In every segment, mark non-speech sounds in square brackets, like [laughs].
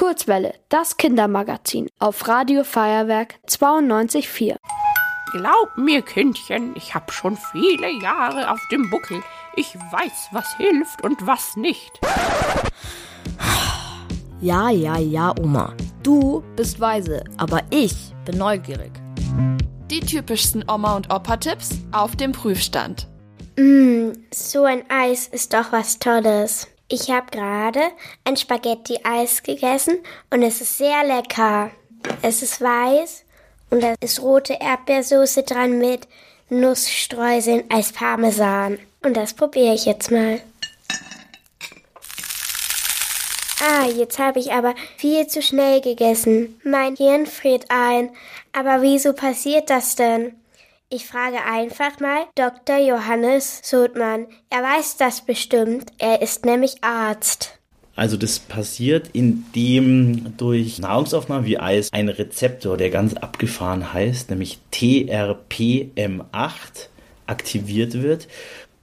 Kurzwelle, das Kindermagazin auf Radio Feuerwerk 92.4. Glaub mir, Kindchen, ich hab schon viele Jahre auf dem Buckel. Ich weiß, was hilft und was nicht. Ja, ja, ja, Oma. Du bist weise, aber ich bin neugierig. Die typischsten Oma- und Opa-Tipps auf dem Prüfstand. Mmm, so ein Eis ist doch was Tolles. Ich habe gerade ein Spaghetti-Eis gegessen und es ist sehr lecker. Es ist weiß und da ist rote Erdbeersoße dran mit Nussstreuseln als Parmesan. Und das probiere ich jetzt mal. Ah, jetzt habe ich aber viel zu schnell gegessen. Mein Hirn friert ein. Aber wieso passiert das denn? Ich frage einfach mal Dr. Johannes Sodmann. Er weiß das bestimmt. Er ist nämlich Arzt. Also das passiert, indem durch Nahrungsaufnahme wie Eis ein Rezeptor, der ganz abgefahren heißt, nämlich TRPM8, aktiviert wird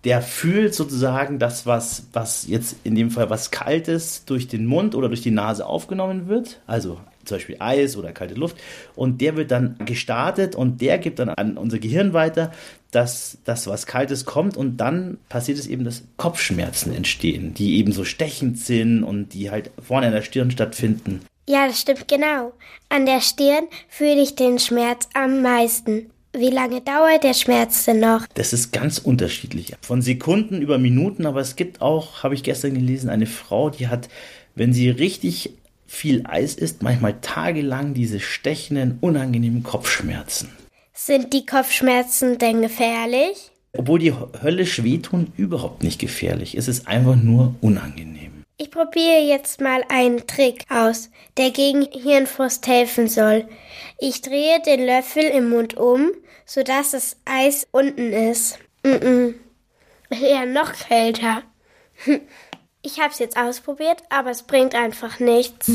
der fühlt sozusagen das, was, was jetzt in dem Fall was Kaltes durch den Mund oder durch die Nase aufgenommen wird, also zum Beispiel Eis oder kalte Luft, und der wird dann gestartet und der gibt dann an unser Gehirn weiter, dass das was Kaltes kommt und dann passiert es eben, dass Kopfschmerzen entstehen, die eben so stechend sind und die halt vorne an der Stirn stattfinden. Ja, das stimmt genau. An der Stirn fühle ich den Schmerz am meisten. Wie lange dauert der Schmerz denn noch? Das ist ganz unterschiedlich. Von Sekunden über Minuten, aber es gibt auch, habe ich gestern gelesen, eine Frau, die hat, wenn sie richtig viel Eis isst, manchmal tagelang diese stechenden, unangenehmen Kopfschmerzen. Sind die Kopfschmerzen denn gefährlich? Obwohl die höllisch wehtun, überhaupt nicht gefährlich. Es ist einfach nur unangenehm. Ich probiere jetzt mal einen Trick aus, der gegen Hirnfrost helfen soll. Ich drehe den Löffel im Mund um, sodass das Eis unten ist. Mm -mm. Ja, noch kälter. [laughs] Ich habe es jetzt ausprobiert, aber es bringt einfach nichts.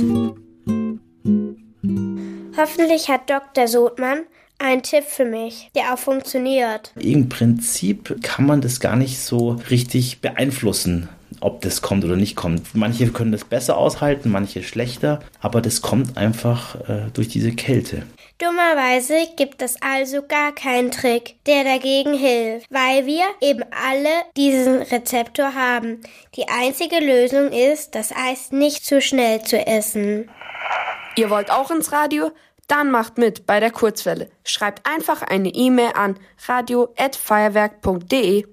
Hoffentlich hat Dr. Sodmann einen Tipp für mich, der auch funktioniert. Im Prinzip kann man das gar nicht so richtig beeinflussen ob das kommt oder nicht kommt. Manche können das besser aushalten, manche schlechter, aber das kommt einfach äh, durch diese Kälte. Dummerweise gibt es also gar keinen Trick, der dagegen hilft, weil wir eben alle diesen Rezeptor haben. Die einzige Lösung ist, das Eis nicht zu schnell zu essen. Ihr wollt auch ins Radio? Dann macht mit bei der Kurzwelle. Schreibt einfach eine E-Mail an radio@feuerwerk.de.